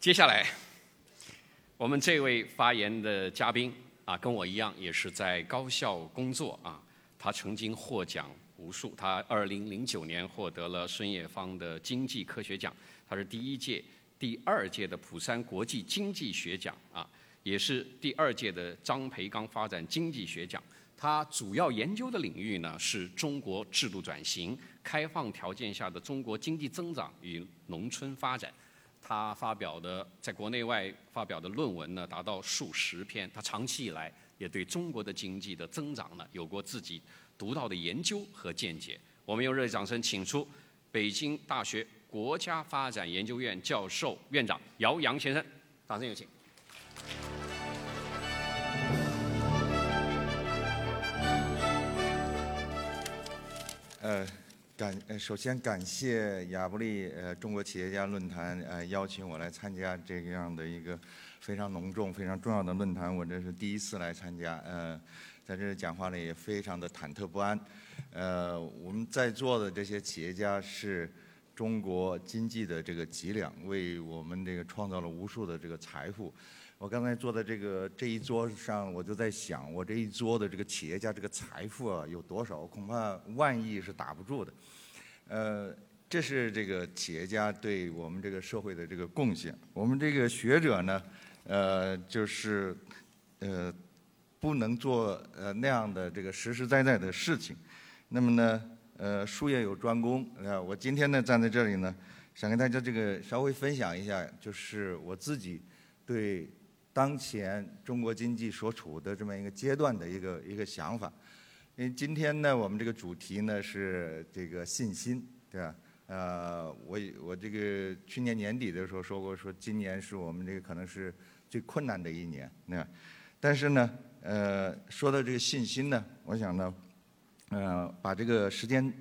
接下来，我们这位发言的嘉宾啊，跟我一样也是在高校工作啊。他曾经获奖无数，他二零零九年获得了孙冶方的经济科学奖，他是第一届、第二届的釜山国际经济学奖啊，也是第二届的张培刚发展经济学奖。他主要研究的领域呢是中国制度转型、开放条件下的中国经济增长与农村发展。他发表的在国内外发表的论文呢，达到数十篇。他长期以来也对中国的经济的增长呢，有过自己独到的研究和见解。我们用热烈掌声，请出北京大学国家发展研究院教授、院长姚洋先生，掌声有请。呃。感呃，首先感谢亚布力呃中国企业家论坛呃邀请我来参加这样的一个非常隆重、非常重要的论坛，我这是第一次来参加，呃，在这讲话呢也非常的忐忑不安。呃，我们在座的这些企业家是中国经济的这个脊梁，为我们这个创造了无数的这个财富。我刚才坐在这个这一桌上，我就在想，我这一桌的这个企业家这个财富啊有多少？恐怕万亿是打不住的。呃，这是这个企业家对我们这个社会的这个贡献。我们这个学者呢，呃，就是呃，不能做呃那样的这个实实在在的事情。那么呢，呃，术业有专攻。呃，我今天呢站在这里呢，想跟大家这个稍微分享一下，就是我自己对。当前中国经济所处的这么一个阶段的一个一个想法，因为今天呢，我们这个主题呢是这个信心，对吧？呃，我我这个去年年底的时候说过，说今年是我们这个可能是最困难的一年，那但是呢，呃，说到这个信心呢，我想呢，呃，把这个时间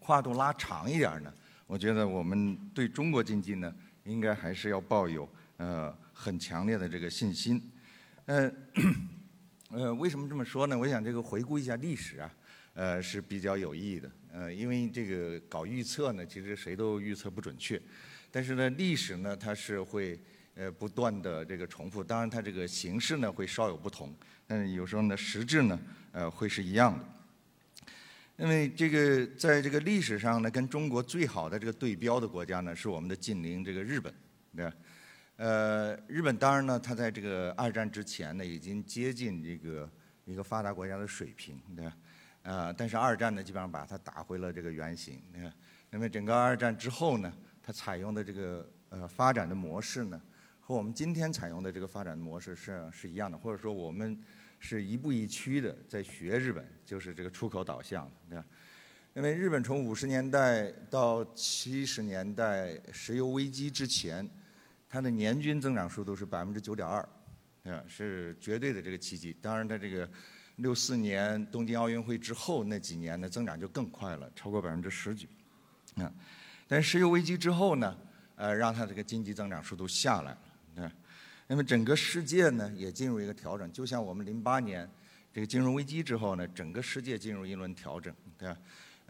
跨度拉长一点呢，我觉得我们对中国经济呢，应该还是要抱有呃。很强烈的这个信心，呃，呃，为什么这么说呢？我想这个回顾一下历史啊，呃，是比较有意义的，呃，因为这个搞预测呢，其实谁都预测不准确，但是呢，历史呢，它是会呃不断的这个重复，当然它这个形式呢会稍有不同，但是有时候呢，实质呢，呃，会是一样的。因为这个在这个历史上呢，跟中国最好的这个对标的国家呢，是我们的近邻这个日本，对吧？呃，日本当然呢，它在这个二战之前呢，已经接近这个一个发达国家的水平，对吧？呃，但是二战呢，基本上把它打回了这个原形，对吧？那么整个二战之后呢，它采用的这个呃发展的模式呢，和我们今天采用的这个发展的模式是是一样的，或者说我们是一步一趋的在学日本，就是这个出口导向，对吧？因为日本从五十年代到七十年代石油危机之前。它的年均增长速度是百分之九点二，啊，是绝对的这个奇迹。当然，它这个六四年东京奥运会之后那几年的，增长就更快了，超过百分之十几，啊。但石油危机之后呢，呃，让它这个经济增长速度下来了，啊。那么整个世界呢，也进入一个调整，就像我们零八年这个金融危机之后呢，整个世界进入一轮调整，对吧？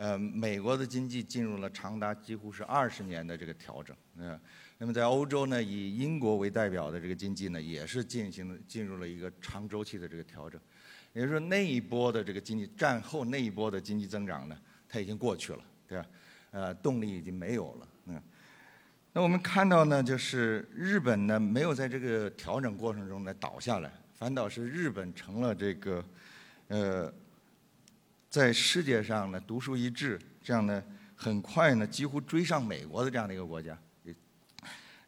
呃，美国的经济进入了长达几乎是二十年的这个调整，啊。那么在欧洲呢，以英国为代表的这个经济呢，也是进行了进入了一个长周期的这个调整，也就是说那一波的这个经济战后那一波的经济增长呢，它已经过去了，对吧？呃，动力已经没有了，嗯。那我们看到呢，就是日本呢没有在这个调整过程中呢倒下来，反倒是日本成了这个，呃，在世界上呢独树一帜，这样呢很快呢几乎追上美国的这样的一个国家。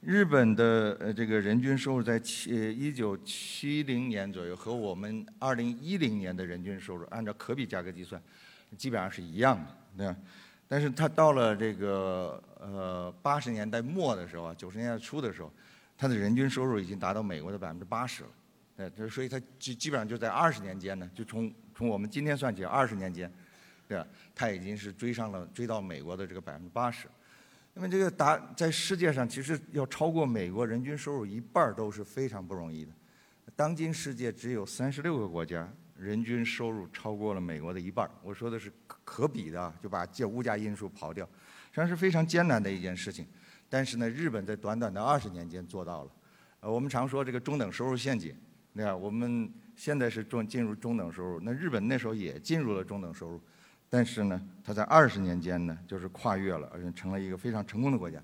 日本的呃这个人均收入在七一九七零年左右和我们二零一零年的人均收入按照可比价格计算，基本上是一样的，对吧？但是它到了这个呃八十年代末的时候啊，九十年代初的时候，它的人均收入已经达到美国的百分之八十了，呃，所以它基基本上就在二十年间呢，就从从我们今天算起二十年间，对吧？它已经是追上了追到美国的这个百分之八十。那么这个达在世界上，其实要超过美国人均收入一半都是非常不容易的。当今世界只有三十六个国家人均收入超过了美国的一半我说的是可可比的，就把这物价因素刨掉，实际上是非常艰难的一件事情。但是呢，日本在短短的二十年间做到了。呃，我们常说这个中等收入陷阱，对吧？我们现在是中进入中等收入，那日本那时候也进入了中等收入，但是呢，它在二十年间呢，就是跨越了，而且成了一个非常成功的国家。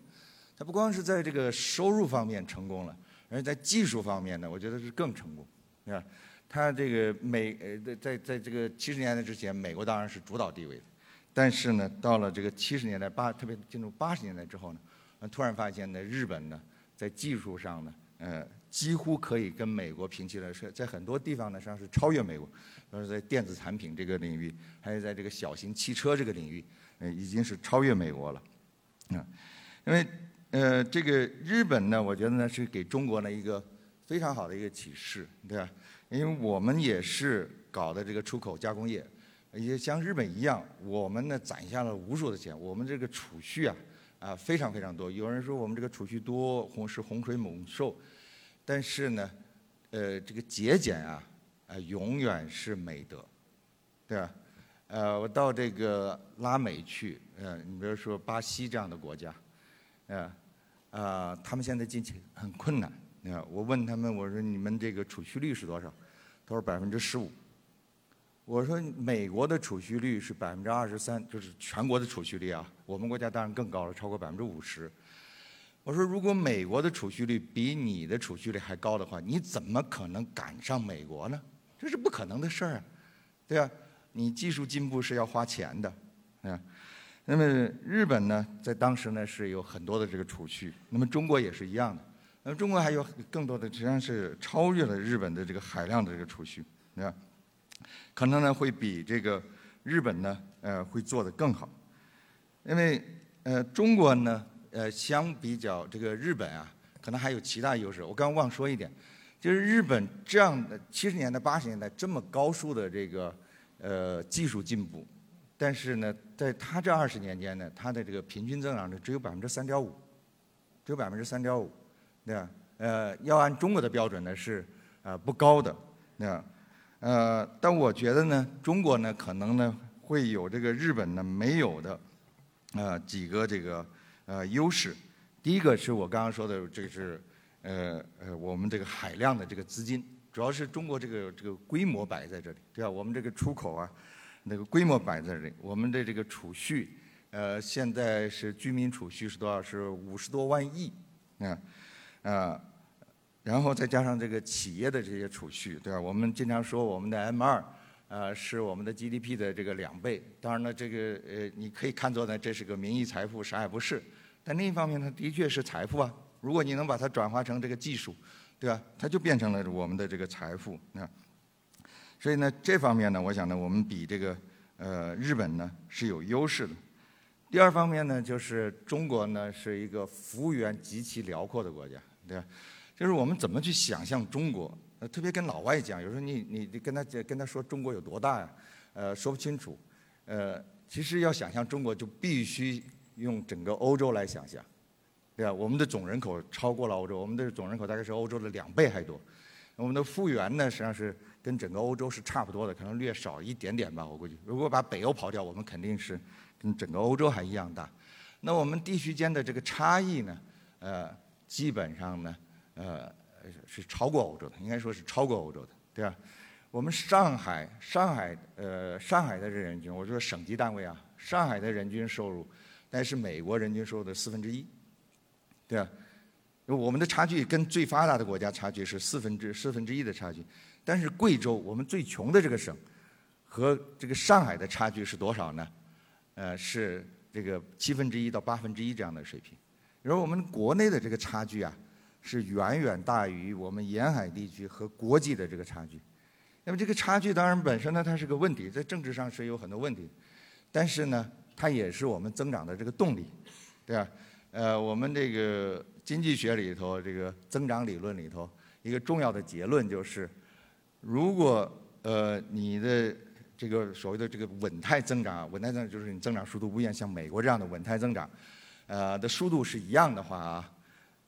它不光是在这个收入方面成功了，而且在技术方面呢，我觉得是更成功，对吧？它这个美呃在在在这个七十年代之前，美国当然是主导地位，但是呢，到了这个七十年代八，特别进入八十年代之后呢。突然发现呢，日本呢，在技术上呢，呃，几乎可以跟美国平齐了，是在很多地方呢，实际上是超越美国。比如在电子产品这个领域，还有在这个小型汽车这个领域，呃，已经是超越美国了。啊，因为呃，这个日本呢，我觉得呢，是给中国呢一个非常好的一个启示，对吧？因为我们也是搞的这个出口加工业，也像日本一样，我们呢攒下了无数的钱，我们这个储蓄啊。啊，非常非常多。有人说我们这个储蓄多，洪是洪水猛兽，但是呢，呃，这个节俭啊，啊，永远是美德，对吧？呃，我到这个拉美去，呃，你比如说巴西这样的国家，呃，啊，他们现在进去很困难。你看，我问他们，我说你们这个储蓄率是多少？他说百分之十五。我说美国的储蓄率是百分之二十三，就是全国的储蓄率啊。我们国家当然更高了，超过百分之五十。我说如果美国的储蓄率比你的储蓄率还高的话，你怎么可能赶上美国呢？这是不可能的事儿啊，对吧？你技术进步是要花钱的，啊。那么日本呢，在当时呢是有很多的这个储蓄，那么中国也是一样的。那么中国还有更多的，实际上是超越了日本的这个海量的这个储蓄，对吧？可能呢会比这个日本呢呃会做得更好，因为呃中国呢呃相比较这个日本啊，可能还有其他优势。我刚刚忘说一点，就是日本这样的七十年代八十年代这么高速的这个呃技术进步，但是呢在它这二十年间呢，它的这个平均增长率只有百分之三点五，只有百分之三点五，对吧？呃要按中国的标准呢是呃不高的，对吧？呃，但我觉得呢，中国呢可能呢会有这个日本呢没有的，呃几个这个呃优势。第一个是我刚刚说的，这个是呃呃我们这个海量的这个资金，主要是中国这个这个规模摆在这里，对吧？我们这个出口啊，那个规模摆在这里，我们的这个储蓄，呃现在是居民储蓄是多少？是五十多万亿，啊啊。然后再加上这个企业的这些储蓄，对吧？我们经常说我们的 M 二，呃，是我们的 GDP 的这个两倍。当然了，这个呃，你可以看作呢，这是个名义财富，啥也不是。但另一方面呢，的确是财富啊。如果你能把它转化成这个技术，对吧？它就变成了我们的这个财富啊。所以呢，这方面呢，我想呢，我们比这个呃日本呢是有优势的。第二方面呢，就是中国呢是一个服务员极其辽阔的国家，对吧？就是我们怎么去想象中国？呃，特别跟老外讲，有时候你你你跟他跟他说中国有多大呀？呃，说不清楚。呃，其实要想象中国，就必须用整个欧洲来想象，对吧？我们的总人口超过了欧洲，我们的总人口大概是欧洲的两倍还多。我们的复员呢，实际上是跟整个欧洲是差不多的，可能略少一点点吧，我估计。如果把北欧刨掉，我们肯定是跟整个欧洲还一样大。那我们地区间的这个差异呢？呃，基本上呢？呃，是超过欧洲的，应该说是超过欧洲的，对吧？我们上海，上海，呃，上海的人均，我说省级单位啊，上海的人均收入，但是美国人均收入的四分之一，对吧？我们的差距跟最发达的国家差距是四分之四分之一的差距，但是贵州，我们最穷的这个省，和这个上海的差距是多少呢？呃，是这个七分之一到八分之一这样的水平。然后我们国内的这个差距啊。是远远大于我们沿海地区和国际的这个差距。那么这个差距当然本身呢，它是个问题，在政治上是有很多问题，但是呢，它也是我们增长的这个动力，对吧？呃，我们这个经济学里头这个增长理论里头一个重要的结论就是，如果呃你的这个所谓的这个稳态增长，稳态增长就是你增长速度不变，像美国这样的稳态增长，呃的速度是一样的话啊，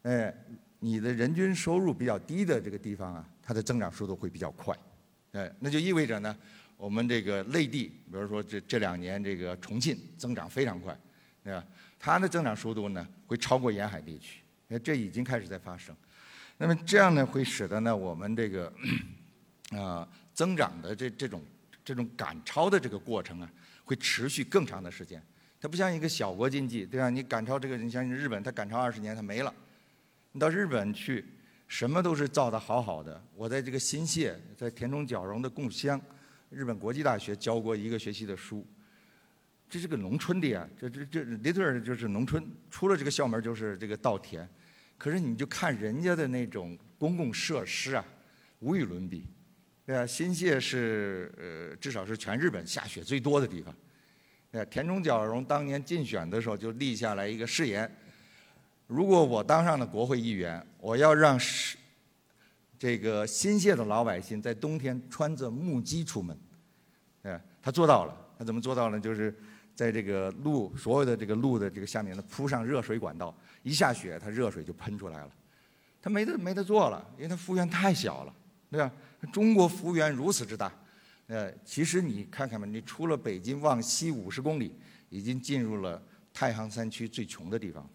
哎。你的人均收入比较低的这个地方啊，它的增长速度会比较快，哎，那就意味着呢，我们这个内地，比如说这这两年这个重庆增长非常快，对吧？它的增长速度呢会超过沿海地区，呃，这已经开始在发生。那么这样呢，会使得呢我们这个啊 增长的这这种这种赶超的这个过程啊，会持续更长的时间。它不像一个小国经济，对吧？你赶超这个，你像日本，它赶超二十年，它没了。你到日本去，什么都是造的好好的。我在这个新泻，在田中角荣的故乡，日本国际大学教过一个学期的书。这是个农村的呀，这这这 liter 就是农村，出了这个校门就是这个稻田。可是你就看人家的那种公共设施啊，无与伦比，对啊？新泻是呃，至少是全日本下雪最多的地方。呃，田中角荣当年竞选的时候就立下来一个誓言：如果我当上了国会议员，我要让是这个新泻的老百姓在冬天穿着木屐出门。呃，他做到了。他怎么做到呢？就是在这个路所有的这个路的这个下面呢铺上热水管道，一下雪，它热水就喷出来了。他没得没得做了，因为他幅员太小了，对吧？中国幅员如此之大。呃，其实你看看吧，你出了北京往西五十公里，已经进入了太行山区最穷的地方，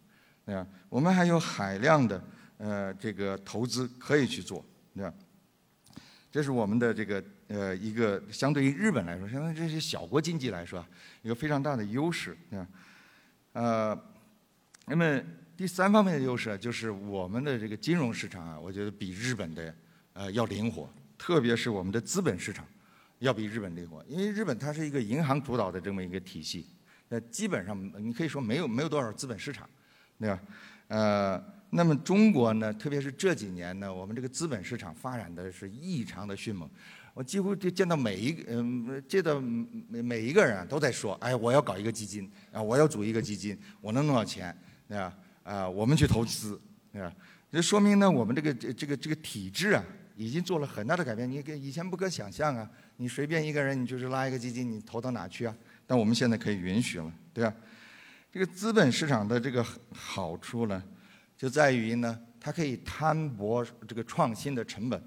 对吧？我们还有海量的呃这个投资可以去做，对吧？这是我们的这个呃一个相对于日本来说，相对于这些小国经济来说，一个非常大的优势，对吧？呃，那么第三方面的优势就是我们的这个金融市场啊，我觉得比日本的呃要灵活，特别是我们的资本市场。要比日本灵活，因为日本它是一个银行主导的这么一个体系，呃，基本上你可以说没有没有多少资本市场，对吧？呃，那么中国呢，特别是这几年呢，我们这个资本市场发展的是异常的迅猛，我几乎就见到每一个嗯，见到每每一个人都在说，哎，我要搞一个基金啊，我要组一个基金，我能弄到钱，对吧？啊，我们去投资，对吧？这说明呢，我们这个这这个这个体制啊，已经做了很大的改变，你跟以前不可想象啊。你随便一个人，你就是拉一个基金，你投到哪去啊？但我们现在可以允许了，对吧？这个资本市场的这个好处呢，就在于呢，它可以摊薄这个创新的成本。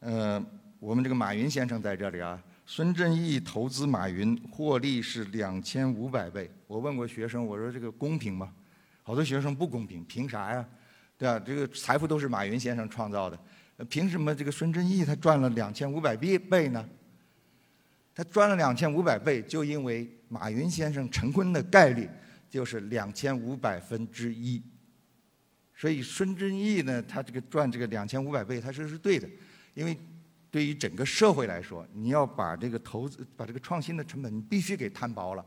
呃，我们这个马云先生在这里啊，孙正义投资马云获利是两千五百倍。我问过学生，我说这个公平吗？好多学生不公平，凭啥呀？对吧？这个财富都是马云先生创造的。凭什么这个孙正义他赚了两千五百倍倍呢？他赚了两千五百倍，就因为马云先生成功的概率就是两千五百分之一。所以孙正义呢，他这个赚这个两千五百倍，他说是对的，因为对于整个社会来说，你要把这个投资、把这个创新的成本，你必须给摊薄了，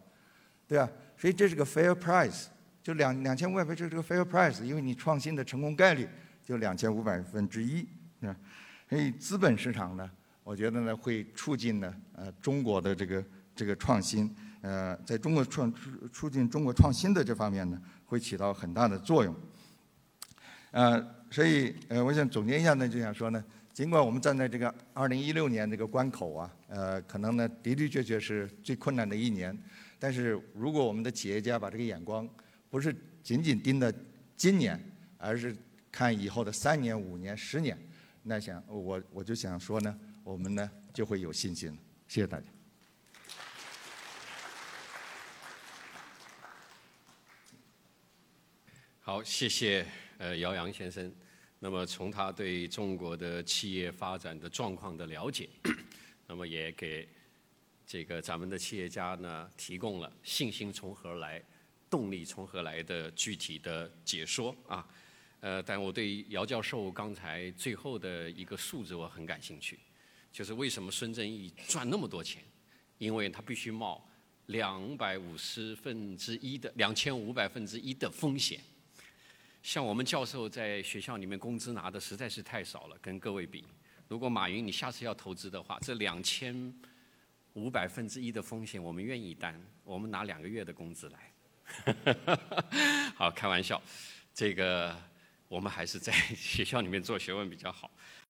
对吧？所以这是个 fair price，就两两千五百倍，这是个 fair price，因为你创新的成功概率就两千五百分之一。啊，所以资本市场呢，我觉得呢会促进呢呃中国的这个这个创新，呃，在中国创促促进中国创新的这方面呢，会起到很大的作用。呃，所以呃，我想总结一下呢，就想说呢，尽管我们站在这个二零一六年这个关口啊，呃，可能呢的的确确是最困难的一年，但是如果我们的企业家把这个眼光不是仅仅盯着今年，而是看以后的三年、五年、十年。那想我我就想说呢，我们呢就会有信心。谢谢大家。好，谢谢呃姚洋先生。那么从他对中国的企业发展的状况的了解，那么也给这个咱们的企业家呢提供了信心从何来、动力从何来的具体的解说啊。呃，但我对姚教授刚才最后的一个数字我很感兴趣，就是为什么孙正义赚那么多钱？因为他必须冒两百五十分之一的两千五百分之一的风险。像我们教授在学校里面工资拿的实在是太少了，跟各位比。如果马云你下次要投资的话，这两千五百分之一的风险我们愿意担，我们拿两个月的工资来。好，开玩笑，这个。我们还是在学校里面做学问比较好。